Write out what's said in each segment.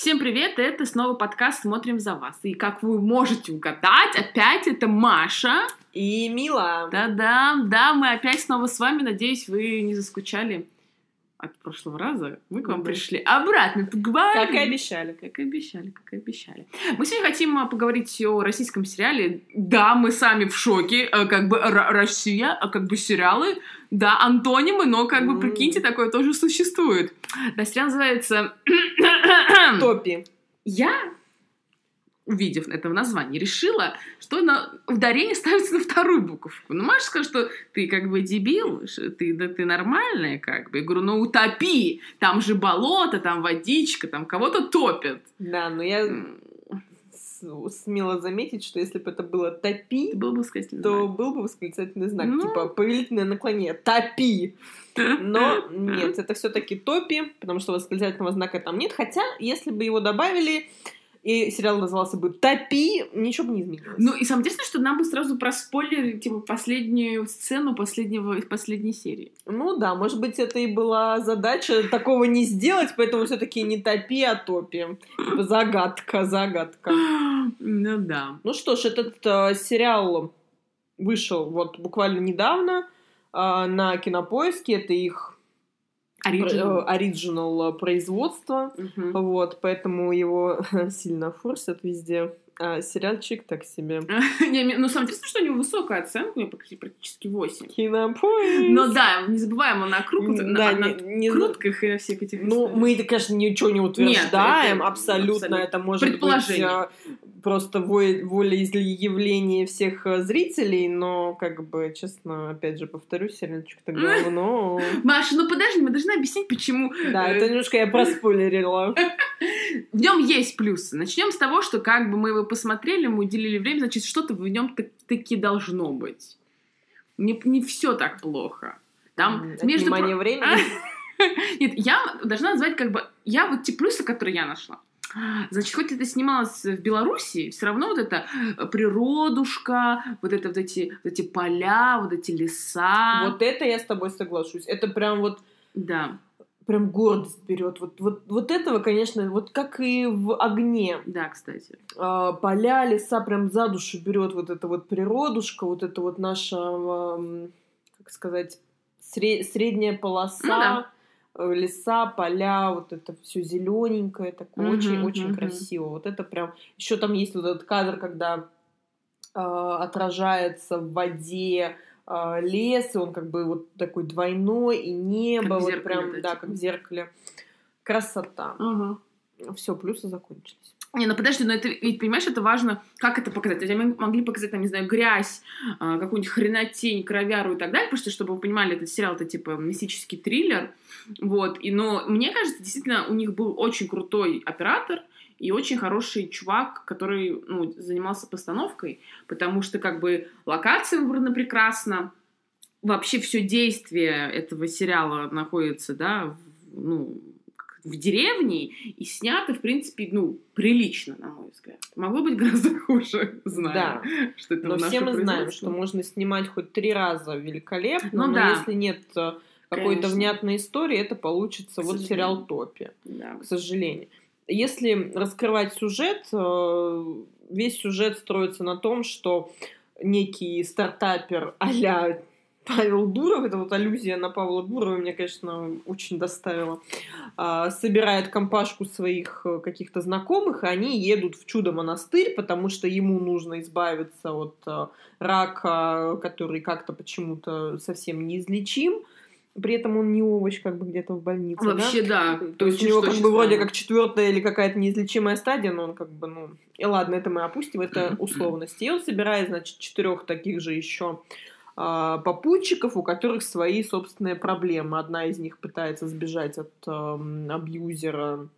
Всем привет, это снова подкаст «Смотрим за вас». И как вы можете угадать, опять это Маша. И Мила. Да-да, да, мы опять снова с вами. Надеюсь, вы не заскучали от прошлого раза. Мы к вам пришли обратно поговорить. Как и обещали. Как и обещали, как и обещали. Мы сегодня хотим а, поговорить о российском сериале. Да, мы сами в шоке, э, как бы Россия, а как бы сериалы, да, антонимы, но как бы М. прикиньте, такое тоже существует. Да, сериал называется Топи. я, увидев это в названии, решила, что на ударение ставится на вторую буковку. Ну, Маша скажет, что ты как бы дебил, ты, да ты нормальная как бы. Я говорю, ну утопи, там же болото, там водичка, там кого-то топят. Да, но я М, с- смела заметить, что если бы это было топи, был бы то был бы восклицательный знак. Ну. Типа повелительное наклонение. Топи! Но нет, это все-таки топи, потому что восклицательного знака там нет. Хотя, если бы его добавили, и сериал назывался бы Топи, ничего бы не изменилось. Ну, и самое интересное, что нам бы сразу проспойлерили, типа, последнюю сцену последнего, последней серии. Ну да, может быть, это и была задача такого не сделать, поэтому все-таки не топи, а топи. Типа Загадка, загадка. Ну да. Ну что ж, этот э, сериал вышел вот буквально недавно э, на Кинопоиске. Это их Оригинал. э, оригинал производства. Мгм. Вот, поэтому его сильно форсят везде. А сериальчик так себе. Не, ну, самое интересное, что у него высокая оценка, у него практи- практически 8. Кинопоиск. Но да, не забываем, он на, круг, Да, на, на не- не- крутках и всех этих Ну, историях. мы, это, конечно, ничего не утверждаем, это абсолютно. абсолютно. Это может быть а, просто во- волеизъявление всех а, зрителей, но, как бы, честно, опять же, повторюсь, сериальчик-то говно. Маша, ну подожди, мы должны объяснить, почему. Да, э, это немножко я проспойлерила. В нем есть плюсы. Начнем с того, что как бы мы его посмотрели, мы уделили время, значит, что-то в нем таки должно быть. Не, не все так плохо. Там, между Отнимание про- времени. Нет, я должна назвать как бы... Я вот те плюсы, которые я нашла. Значит, хоть это снималось в Беларуси, все равно вот это э, природушка, вот это вот эти, вот эти поля, вот эти леса. Вот это я с тобой соглашусь. Это прям вот Да, прям гордость берет. Вот, вот, вот этого, конечно, вот как и в огне. да, кстати. А, поля, леса прям за душу берет вот эта вот природушка, вот это вот наша, как сказать, сре- средняя полоса, Ну да. Э, леса, поля, вот это все зелененькое, такое Мгм, очень, очень мгм. красиво. Вот это прям. Еще там есть вот этот кадр, когда а, отражается в воде а, лес, и он как бы вот такой двойной, и небо, Как вот прям, да, как в зеркале. Красота. Ага. Все, плюсы закончились. Не, ну подожди, но это, ведь, понимаешь, это важно, как это показать. Хотя мы могли показать, там, не знаю, грязь, а, какую-нибудь хренотень, кровяру и так далее, что, чтобы вы понимали, этот сериал, это, типа, мистический триллер, вот, и, но мне кажется, действительно, у них был очень крутой оператор и очень хороший чувак, который, ну, занимался постановкой, потому что, как бы, локация выбрана прекрасно, вообще все действие этого сериала находится, да, в, ну, в деревне, и снято, в принципе, ну, прилично, на мой взгляд. Могло быть гораздо хуже, знаю, Да. что это Но все мы знаем, что можно снимать хоть три раза великолепно, Ну но да. если нет э, какой-то внятной истории, это получится К вот сожалению. сериал Топи, Да. к сожалению. Если раскрывать сюжет, э, весь сюжет строится на том, что некий стартапер а Павел Дуров, это вот аллюзия на Павла Дурова меня, конечно, очень доставила, а, собирает компашку своих э, каких-то знакомых, и они едут в Чудо-монастырь, потому что ему нужно избавиться от э, рака, который как-то почему-то совсем неизлечим. При этом он не овощ, как бы где-то в больнице. да? Вообще, да. То есть у него как бы вроде как четвертая или какая-то неизлечимая стадия, но он как бы, ну... И ладно, это мы опустим, это условности. И он собирает, значит, четырех таких же еще попутчиков, у которых свои собственные проблемы. Одна из них пытается сбежать от ам, абьюзера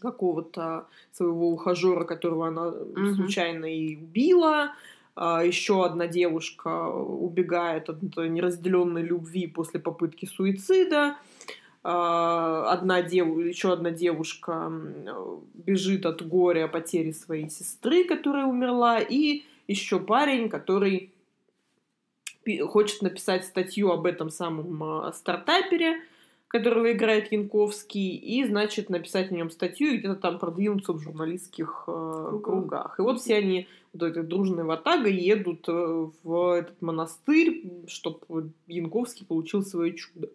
какого-то своего ухажера, которого она Мгм. случайно и убила. А, Еще одна девушка убегает от неразделенной любви после попытки суицида. А, Одна дев... еще одна девушка бежит от горя потери своей сестры, которая умерла, и еще парень, который хочет написать статью об этом самом а, стартапере, которого играет Янковский, и, значит, написать о нем статью и где-то там продвинуться в журналистских э, кругах. И вот все они, вот этой дружной ватагой, едут э, в этот монастырь, чтобы Янковский получил свое чудо.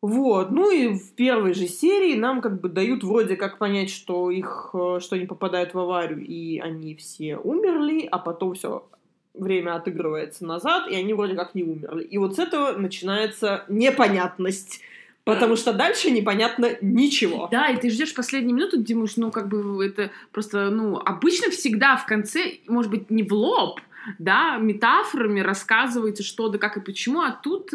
Вот, ну и в первой же серии нам как бы дают вроде как понять, что их, э, что они попадают в аварию, и они все умерли, а потом все время отыгрывается назад, и они вроде как не умерли. И вот с этого начинается непонятность. Потому что дальше непонятно ничего. Да, и ты ждешь последнюю минуту, думаешь, ну, как бы это просто, ну, обычно всегда в конце, может быть, не в лоб, да, метафорами рассказывается, что да как и почему, а тут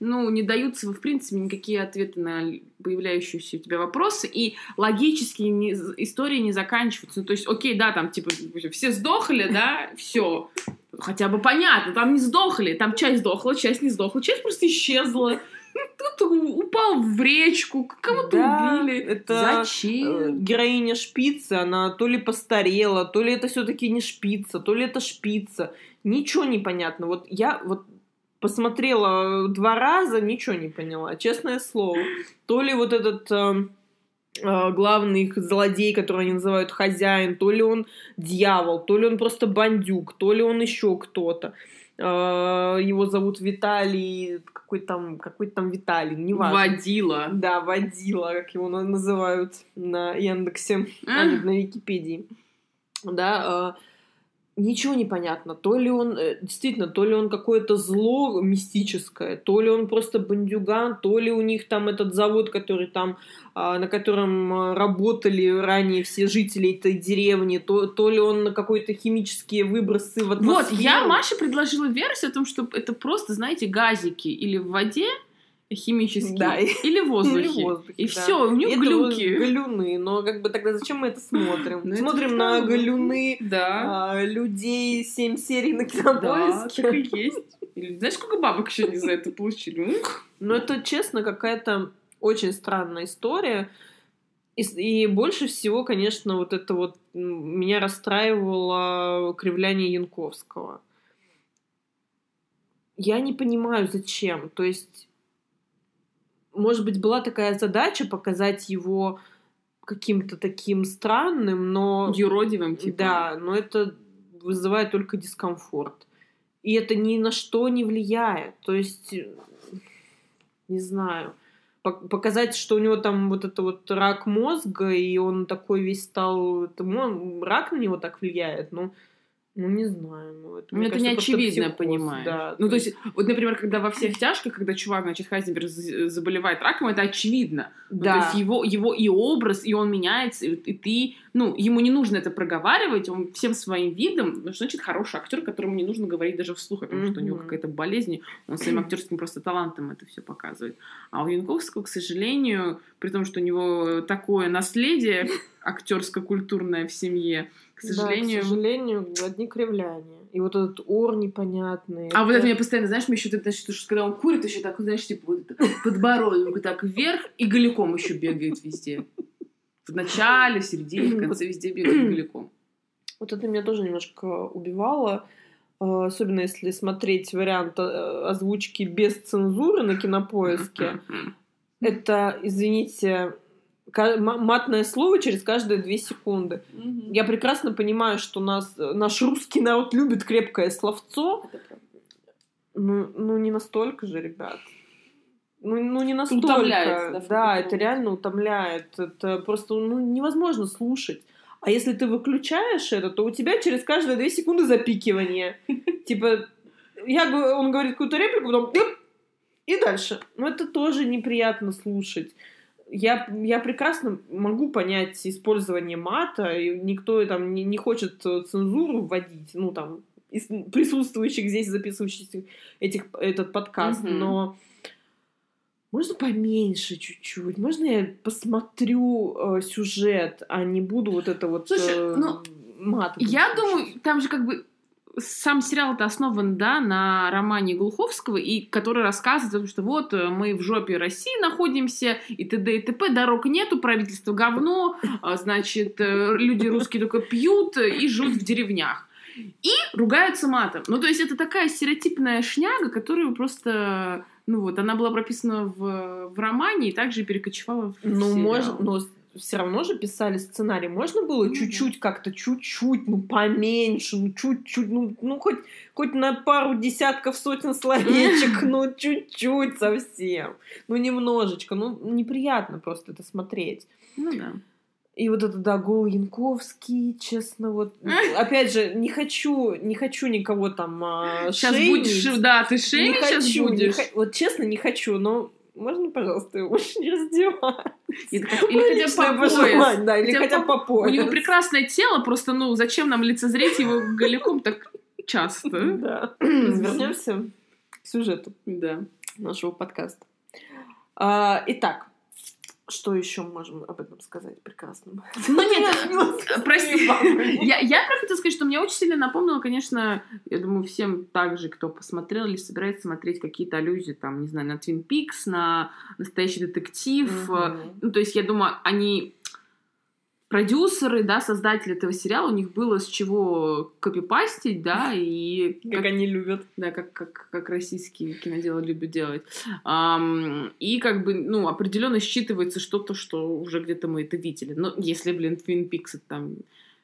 ну, не даются, в принципе, никакие ответы на появляющиеся у тебя вопросы, и логически не, истории не заканчиваются. Ну, то есть, окей, да, там, типа, все сдохли, да, все. Хотя бы понятно, там не сдохли, там часть сдохла, часть не сдохла, часть просто исчезла. Тут упал в речку, кого-то да, убили. Это Зачем? Э, героиня шпица, она то ли постарела, то ли это все-таки не шпица, то ли это шпица. Ничего не понятно. Вот я вот посмотрела два раза, ничего не поняла, честное слово. То ли вот этот э, э, главный их злодей, который они называют хозяин, то ли он дьявол, то ли он просто бандюк, то ли он еще кто-то. Э, его зовут Виталий, какой там, какой там Виталий, неважно. Водила. Да, водила, как его называют на Яндексе, а на Википедии. Да, э, ничего не понятно. То ли он, э, действительно, то ли он какое-то зло мистическое, то ли он просто бандюган, то ли у них там этот завод, который там, а, на котором а, работали ранее все жители этой деревни, то, то ли он какой-то химические выбросы в атмосферу. Вот, я Маше предложила версию о том, что это просто, знаете, газики или в воде, химические да. или в воздухе. Или воздухе и да. все, у это глюки. Галюны. Но как бы тогда зачем мы это смотрим? Ну, смотрим на галюны да. а, людей семь серий на кинопоиске. Да, так и есть. Или, знаешь, сколько бабок еще не за это получили? Ну, это, честно, какая-то очень странная история. И, и больше всего, конечно, вот это вот меня расстраивало кривляние Янковского. Я не понимаю, зачем. То есть может быть, была такая задача показать его каким-то таким странным, но... Юродивым, типа. Да, но это вызывает только дискомфорт. И это ни на что не влияет. То есть, не знаю, показать, что у него там вот это вот рак мозга, и он такой весь стал... Это, рак на него так влияет, но... Ну, ну, не знаю. Ну, это, ну, это кажется, не очевидно, понимаешь. Да, ну, то есть, вот, например, когда во всех тяжких, когда чувак, значит, Хайзенберг заболевает раком, это очевидно. Ну, да. то есть, его, его и образ, и он меняется, и, и ты, ну, ему не нужно это проговаривать, он всем своим видом, ну, значит, хороший актер, которому не нужно говорить даже вслух, потому mm-hmm. что у него какая-то болезнь, он своим актерским просто талантом это все показывает. А у Янковского, к сожалению, при том, что у него такое наследие актерско-культурное в семье, к сожалению... Да, к сожалению, одни кривляния. И вот этот ор непонятный. А это... вот это мне постоянно, знаешь, мне еще, значит, что, когда он курит, еще так, знаешь, типа вот подбородок так вверх и голиком еще бегает везде. В начале, в середине, в конце везде бегает голиком. Вот это меня тоже немножко убивало. А, особенно если смотреть вариант э, озвучки без цензуры на кинопоиске. Это, извините, матное слово через каждые две секунды. Угу. Я прекрасно понимаю, что нас, наш русский народ любит крепкое словцо. Ну, ну, не настолько же, ребят. Ну, ну не настолько. Утомляет, да, да это реально утомляет. Это просто ну, невозможно слушать. А если ты выключаешь это, то у тебя через каждые две секунды запикивание. Типа, я, он говорит какую-то реплику, потом и дальше. Ну, это тоже неприятно слушать я, я прекрасно могу понять использование мата, и никто там не, не хочет цензуру вводить, ну, там, из присутствующих здесь, записывающих этих, этот подкаст, mm-hmm. но можно поменьше чуть-чуть, можно я посмотрю э, сюжет, а не буду вот это вот Слушай, э, ну, мат. Я думаю, там же как бы сам сериал это основан, да, на романе Глуховского, и который рассказывает о том, что вот э, мы в жопе России находимся, и т.д. и т.п. Дорог нету, правительство говно, а, значит, э, люди русские только пьют и живут в деревнях. И ругаются матом. Ну, то есть это такая стереотипная шняга, которую просто Ну вот, она была прописана в, в романе и также перекочевала в Ну, сериал. можно, но все равно же писали сценарий. Можно было Ну чуть-чуть как-то, чуть-чуть, ну, поменьше, ну, чуть-чуть, ну, ну хоть, хоть на пару десятков, сотен словечек, ну, чуть-чуть совсем. Ну, немножечко. Ну, неприятно просто это смотреть. Ну да. И вот это, да, Гол Янковский, честно, вот... Опять же, не хочу, не хочу никого там а, Сейчас шеймить. будешь, да, ты Не шеймить сейчас хочу, не будешь. хо- Вот честно, не хочу, но можно, пожалуйста, его больше не раздевать? Или хотя бы по пояс. Да, или Хотя хотя У него прекрасное тело, просто, ну, зачем нам лицезреть его голиком так часто? Да. Вернемся к сюжету Да. нашего подкаста. А, Итак, что еще можем об этом сказать прекрасном? Ну нет, прости. Я, я хотела сказать, что мне очень сильно напомнило, конечно, я думаю, всем так же, кто посмотрел или собирается смотреть какие-то аллюзии, там, не знаю, на Twin Peaks, на настоящий детектив. Мгм. Ну, то есть, я думаю, они продюсеры, да, создатели этого сериала, у них было с чего копипастить, да, и Как они любят. да, как, как, как российские киноделы любят делать. Ам, и как бы, ну, определенно считывается что-то, что уже где-то мы это видели. Но если, блин, Twin Peaks это там,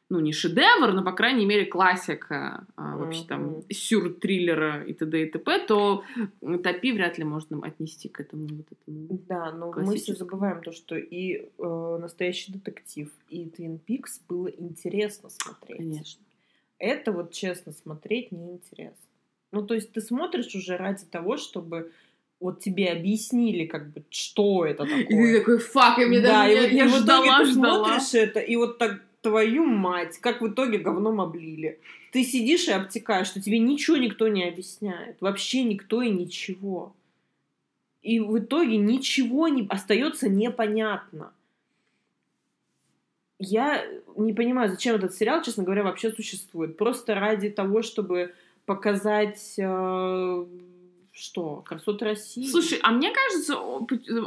ну, не шедевр, но, по крайней мере, классика а, вообще там сюр-триллера и т.д. и т.п., то Топи вряд ли можно отнести к этому вот этому. Да, но мы все забываем то, что и э, настоящий детектив, и Твин Пикс было интересно смотреть. Конечно. Это вот честно смотреть неинтересно. Ну, то есть ты смотришь уже ради того, чтобы вот тебе объяснили, как бы, что это такое. И ты такой, фак, я мне да, даже, и я, вот, я и итоге ждала, ты ждала. смотришь это, и вот так твою мать, как в итоге говном облили. Ты сидишь и обтекаешь, что тебе ничего никто не объясняет. Вообще никто и ничего. И в итоге ничего не остается непонятно. Я не понимаю, зачем этот сериал, честно говоря, вообще существует. Просто ради того, чтобы показать э, что? Красоты России? Слушай, а мне кажется,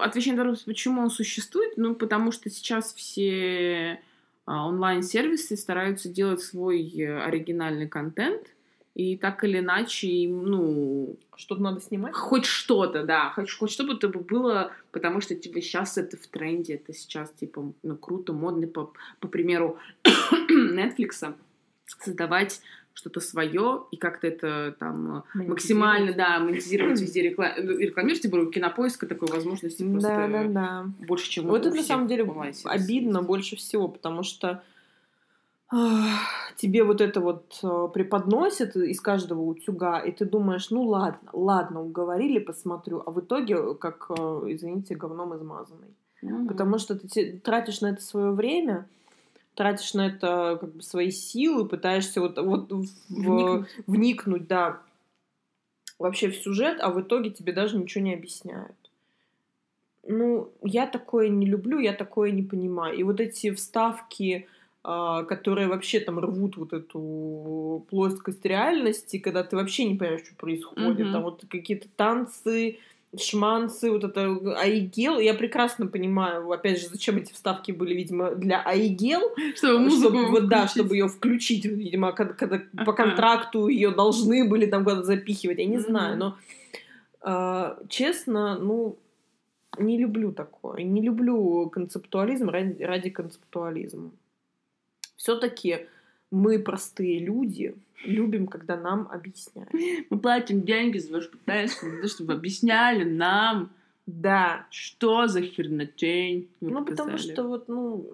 отвечая на вопрос, почему он существует, ну, потому что сейчас все онлайн-сервисы стараются делать свой э, оригинальный контент, и так или иначе, ну, что-то надо снимать? хоть что-то, да, хоть, хоть что-то это бы было, потому что, типа, сейчас это в тренде, это сейчас, типа, ну, круто, модно, по, по примеру Netflix, создавать что-то свое и как-то это там э, максимально, да, монетизировать везде, рекла- э, рекламировать, тем более у кинопоиска такой возможности просто Да, да, да. больше, чем Вот это на самом деле обидно больше всего, потому что тебе вот это вот э, преподносят из каждого утюга, и ты думаешь, ну ладно, ладно, уговорили, посмотрю, а в итоге, как, э, извините, говном измазанный. Мгм. Потому что ты тратишь на это свое время, тратишь на это как бы свои силы, пытаешься вот, вот в- Вникнуть. вникнуть, да, вообще в сюжет, а в итоге тебе даже ничего не объясняют. Ну, я такое не люблю, я такое не понимаю. И вот эти вставки, а, которые вообще там рвут вот эту плоскость реальности, когда ты вообще не понимаешь, что происходит. Мгм. Там вот какие-то танцы, шманцы, вот это Айгел. Я прекрасно понимаю, опять же, зачем эти вставки были, видимо, для Айгел. Чтобы музыку Чтобы, вот, да, чтобы ее включить, видимо, когда, когда по Ага. контракту ее должны были там куда-то запихивать, я не знаю, но а, честно, ну, не люблю такое, не люблю концептуализм ради, ради концептуализма. Все-таки мы простые люди, любим, когда нам объясняют. Мы платим деньги за ваш того, чтобы объясняли нам, Да, что за хернотень ну потому что вот, ну,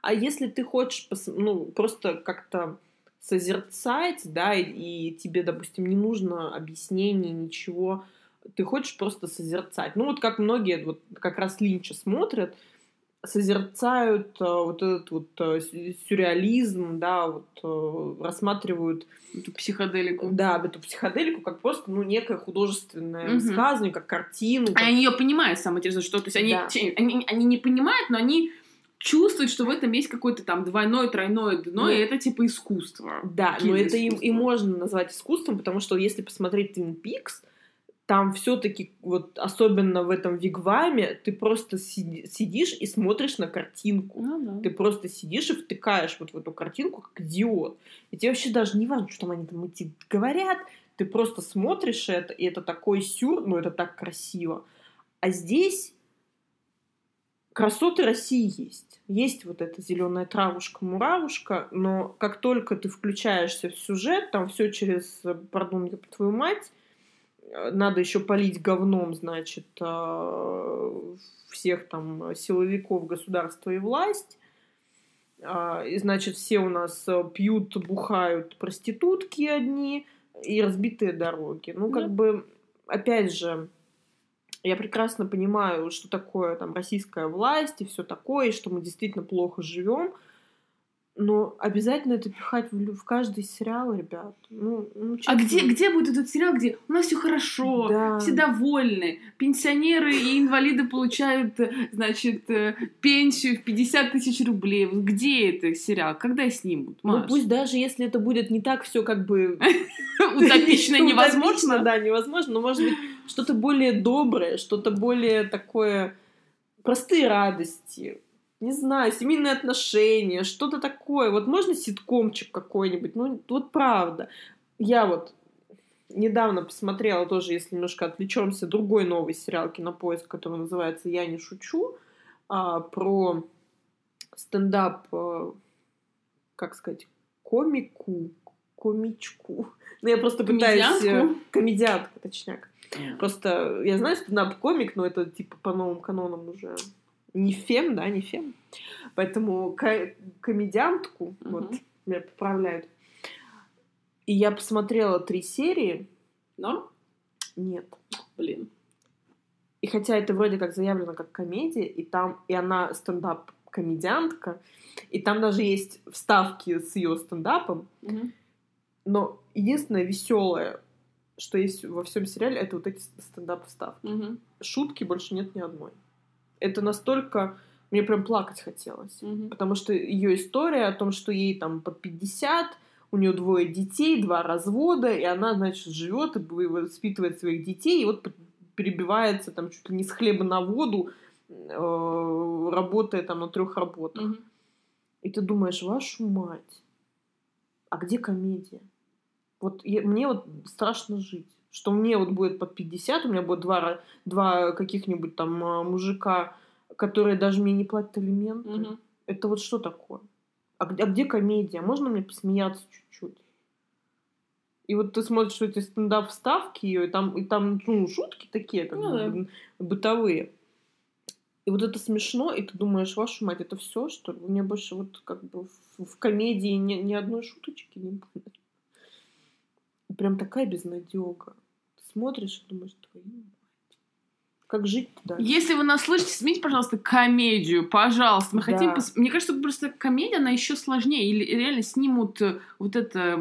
а если ты хочешь, пос- ну, просто как-то созерцать, да, и, и тебе, допустим, не нужно объяснений, ничего, ты хочешь просто созерцать. Ну, вот как многие, вот как раз Линча смотрят, созерцают э, вот этот вот э, сю- сюрреализм, да, вот э, рассматривают, Эту психоделику. да, эту психоделику как просто, ну, некое художественное Мгм. высказывание, как картину. А как- они ее понимают, самое интересное, что, то есть они, Да. они, они не понимают, но они чувствуют, что в этом есть какое-то там двойное, тройное дно, Ну, и это типа искусство. Да, но это и, и можно назвать искусством, потому что если посмотреть Twin Peaks, там все-таки вот особенно в этом вигваме ты просто сиди- сидишь и смотришь на картинку. Ну да. Ты просто сидишь и втыкаешь вот в эту картинку как идиот. И тебе вообще даже не важно, что там они там эти говорят. ты просто смотришь это, и это такой сюр, ну это так красиво. А здесь красоты России есть. Есть вот эта зеленая травушка-муравушка, но как только ты включаешься в сюжет, там все через, пардон, я твою мать, надо еще полить говном, значит, э, всех там силовиков государства и власть. А, и, значит, все у нас э, пьют, бухают проститутки одни и разбитые дороги. Ну, как да. бы, опять же, я прекрасно понимаю, что такое там российская власть и все такое, и что мы действительно плохо живем. Но обязательно это пихать в, в каждый сериал, ребят. Ну, ну, а где, где будет этот сериал, где у нас все хорошо, да. все довольны, пенсионеры и инвалиды получают, значит, э, пенсию в 50 тысяч рублей. Где это сериал? Когда снимут? Ну, Маш? Ну пусть даже если это будет не так все как бы утопично невозможно. Да, невозможно, но может быть что-то более доброе, что-то более такое простые радости, не знаю, семейные отношения, что-то такое. Вот можно ситкомчик какой-нибудь? Ну, вот правда. Я вот недавно посмотрела тоже, если немножко отвлечемся, другой новый сериал Кинопоиск, который называется «Я не шучу», а, про стендап, а, как сказать, комику, комичку. Ну, я просто пытаюсь... Комедиантку? Э, комедиантка, точняк. Просто я знаю стендап-комик, но это типа по новым канонам уже не фем, да, не фем. Поэтому ко- комедиантку, uh-huh. вот, меня поправляют. И я посмотрела три серии. Но? Нет. Блин. И хотя это вроде как заявлено как комедия, и там, и она стендап-комедиантка, и там даже есть вставки с ее стендапом, угу. но единственное веселое, что есть во всем сериале, это вот эти стендап-вставки. Угу. Шутки больше нет ни одной это настолько... Мне прям плакать хотелось. Mm-hmm. Потому что ее история о том, что ей там под 50, у нее двое детей, два развода, и она, значит, живет и воспитывает своих детей, и вот перебивается там чуть ли не с хлеба на воду, э, работая там на трех работах. Mm-hmm. И ты думаешь, вашу мать, а где комедия? Вот я, мне вот страшно жить что мне вот будет под 50, у меня будет два, два каких-нибудь там а, мужика, которые даже мне не платят алименты. Угу. Это вот что такое? А где, а где комедия? Можно мне посмеяться чуть-чуть? И вот ты смотришь эти стендап-вставки ее, и там, и там ну, шутки такие, как ну, бы, да. бытовые. И вот это смешно, и ты думаешь, вашу мать, это все, что ли? У меня больше вот как бы в, в комедии ни, ни одной шуточки не будет прям такая безнадега. Смотришь и думаешь, твою мать. Как жить дальше? Если вы нас слышите, смените, пожалуйста, комедию, пожалуйста. Мы да. хотим... Пос... Мне кажется, просто комедия, она еще сложнее. Или реально снимут э, вот это...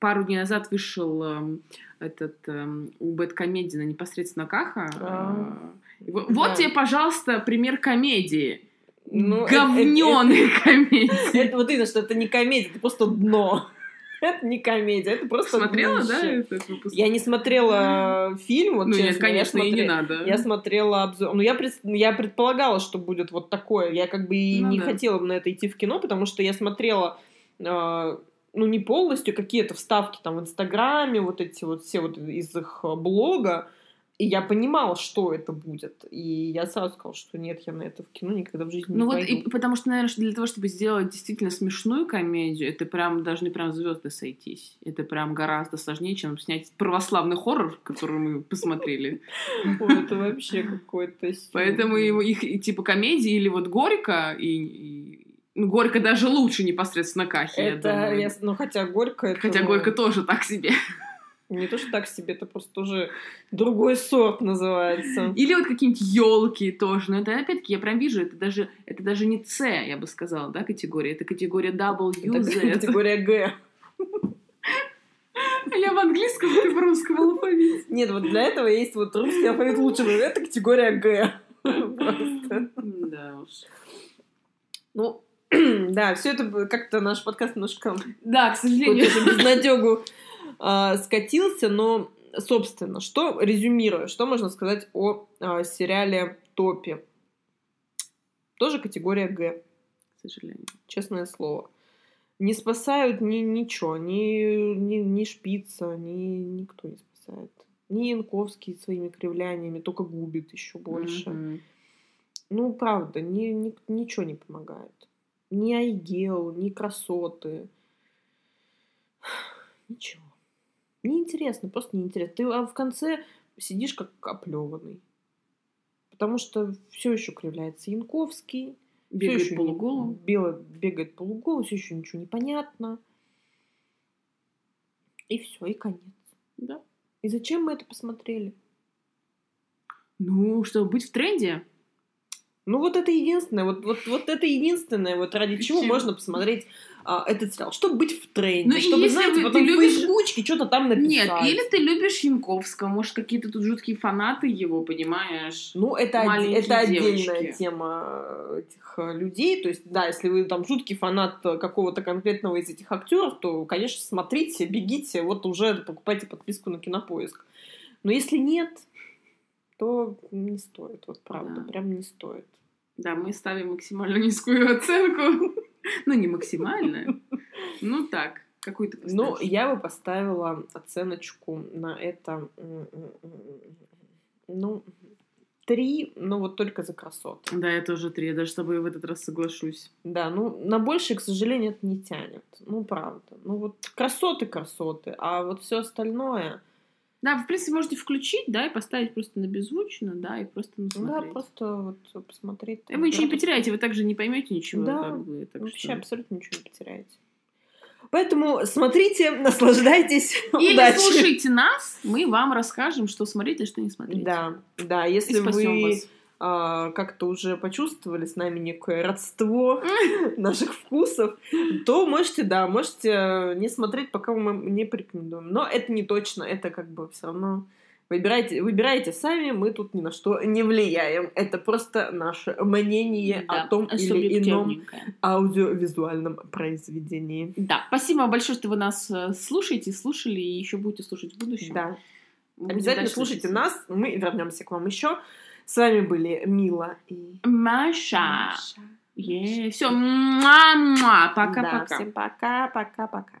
Пару дней назад вышел эм, этот эм, у Бэткомедина непосредственно Каха. А, вот да. тебе, пожалуйста, пример комедии. Ну, Говнёной комедии. Это вот именно, что это не комедия, это просто дно. Это не комедия, это просто Смотрела, да, этот выпуск? Я не смотрела фильм, вот Ну нет, конечно, и не надо. Я смотрела обзор. Ну, я, я предполагала, что будет вот такое. Я как бы и ну, не хотела на это идти в кино, потому что я смотрела э, ну, не полностью, какие-то вставки там в Инстаграме, вот эти вот все вот из их блога, и я понимала, что это будет. И я сразу сказала, что нет, я на это в кино никогда в жизни ну не вот пойду. И, потому что, наверное, для того, чтобы сделать действительно смешную комедию, это прям должны прям звезды сойтись. Это прям гораздо сложнее, чем снять православный хоррор, который мы посмотрели. Это вообще какой-то Поэтому их типа комедии или вот Горько и ну, Горько даже лучше непосредственно Кахи, это, я Ну, хотя Горько... Это... Хотя Горько тоже так себе. Не то, что так себе, это просто уже другой сорт называется. Или вот какие-нибудь елки тоже. Но это опять-таки я прям вижу, это даже, это даже не С, я бы сказала, да, категория. Это категория W, это Z. категория Г. Я в английском, ты в русском алфавите. Нет, вот для этого есть вот русский алфавит лучше, но это категория Г. Просто. Да уж. Ну, да, все это как-то наш подкаст немножко... Да, к сожалению. Безнадегу э, скатился, но, собственно, что, резюмируя, что можно сказать о э, сериале «Топи»? Тоже категория «Г». К сожалению. Честное слово. Не спасают ни ничего, ни, ни, ни шпица, ни никто не спасает. Ни Янковский своими кривляниями, только губит еще больше. Мгм. Ну, правда, ни, ни- ничего не помогает. Ни айгел, ни красоты. Ничего. Неинтересно, просто неинтересно. Ты а в конце сидишь как оплеванный. Потому что все еще кривляется Янковский. Бегает ещё не- полуголым. бело- бегает полуголым, все еще ничего не понятно. И все, и конец. Да. И зачем мы это посмотрели? Ну, чтобы быть в тренде. Ну вот это единственное, вот, вот, вот это единственное, вот ради Чего? можно посмотреть а, этот сериал, чтобы быть в тренде, Ну чтобы, знаете, вы- потом ты в любишь- фейсбучке что-то там написать. Нет, или ты любишь Янковского, может, какие-то тут жуткие фанаты его, понимаешь? Ну, это, это отдельная девочки. тема этих э, людей. То есть, да, если вы там жуткий фанат э, какого-то конкретного из этих актеров, то, конечно, смотрите, бегите, вот уже покупайте подписку на кинопоиск. Но если нет, то не стоит, вот правда, Да. прям не стоит. Да, мы ставим максимально низкую оценку. Ну, не максимально. Ну, так, какую-то Ну, поставишь? я бы поставила оценочку на это, ну, три, но вот только за красоты. Да, я тоже три, я даже с тобой в этот раз соглашусь. Да, ну, на больше, к сожалению, это не тянет. Ну, правда. Ну, вот красоты, красоты, а вот все остальное, Да, вы, в принципе, можете включить, да, и поставить просто на беззвучно, да, и просто да, насмотреть. просто вот посмотреть. И Вы ничего не потеряете, вы также не поймете ничего. Да, как бы, так Вообще что- абсолютно ничего не потеряете. Поэтому смотрите, наслаждайтесь, Или удачи. слушайте нас, мы вам расскажем, что смотреть, а что не смотреть. Да, да, если вы вас. А, как-то уже почувствовали с нами некое родство наших вкусов, то можете, да, можете не смотреть, пока мы не порекомендуем. Но это не точно, это как бы все равно выбирайте, выбирайте сами, мы тут ни на что не влияем. Это просто наше мнение Да, о том или ином аудиовизуальном произведении. Да, спасибо большое, что вы нас э, слушаете, слушали и еще будете слушать в будущем. Да. Будем Обязательно слушайте нас, мы вернемся к вам еще. С вами были Мила и Маша. Маша. Все, пока-пока. Да, всем пока, пока, пока.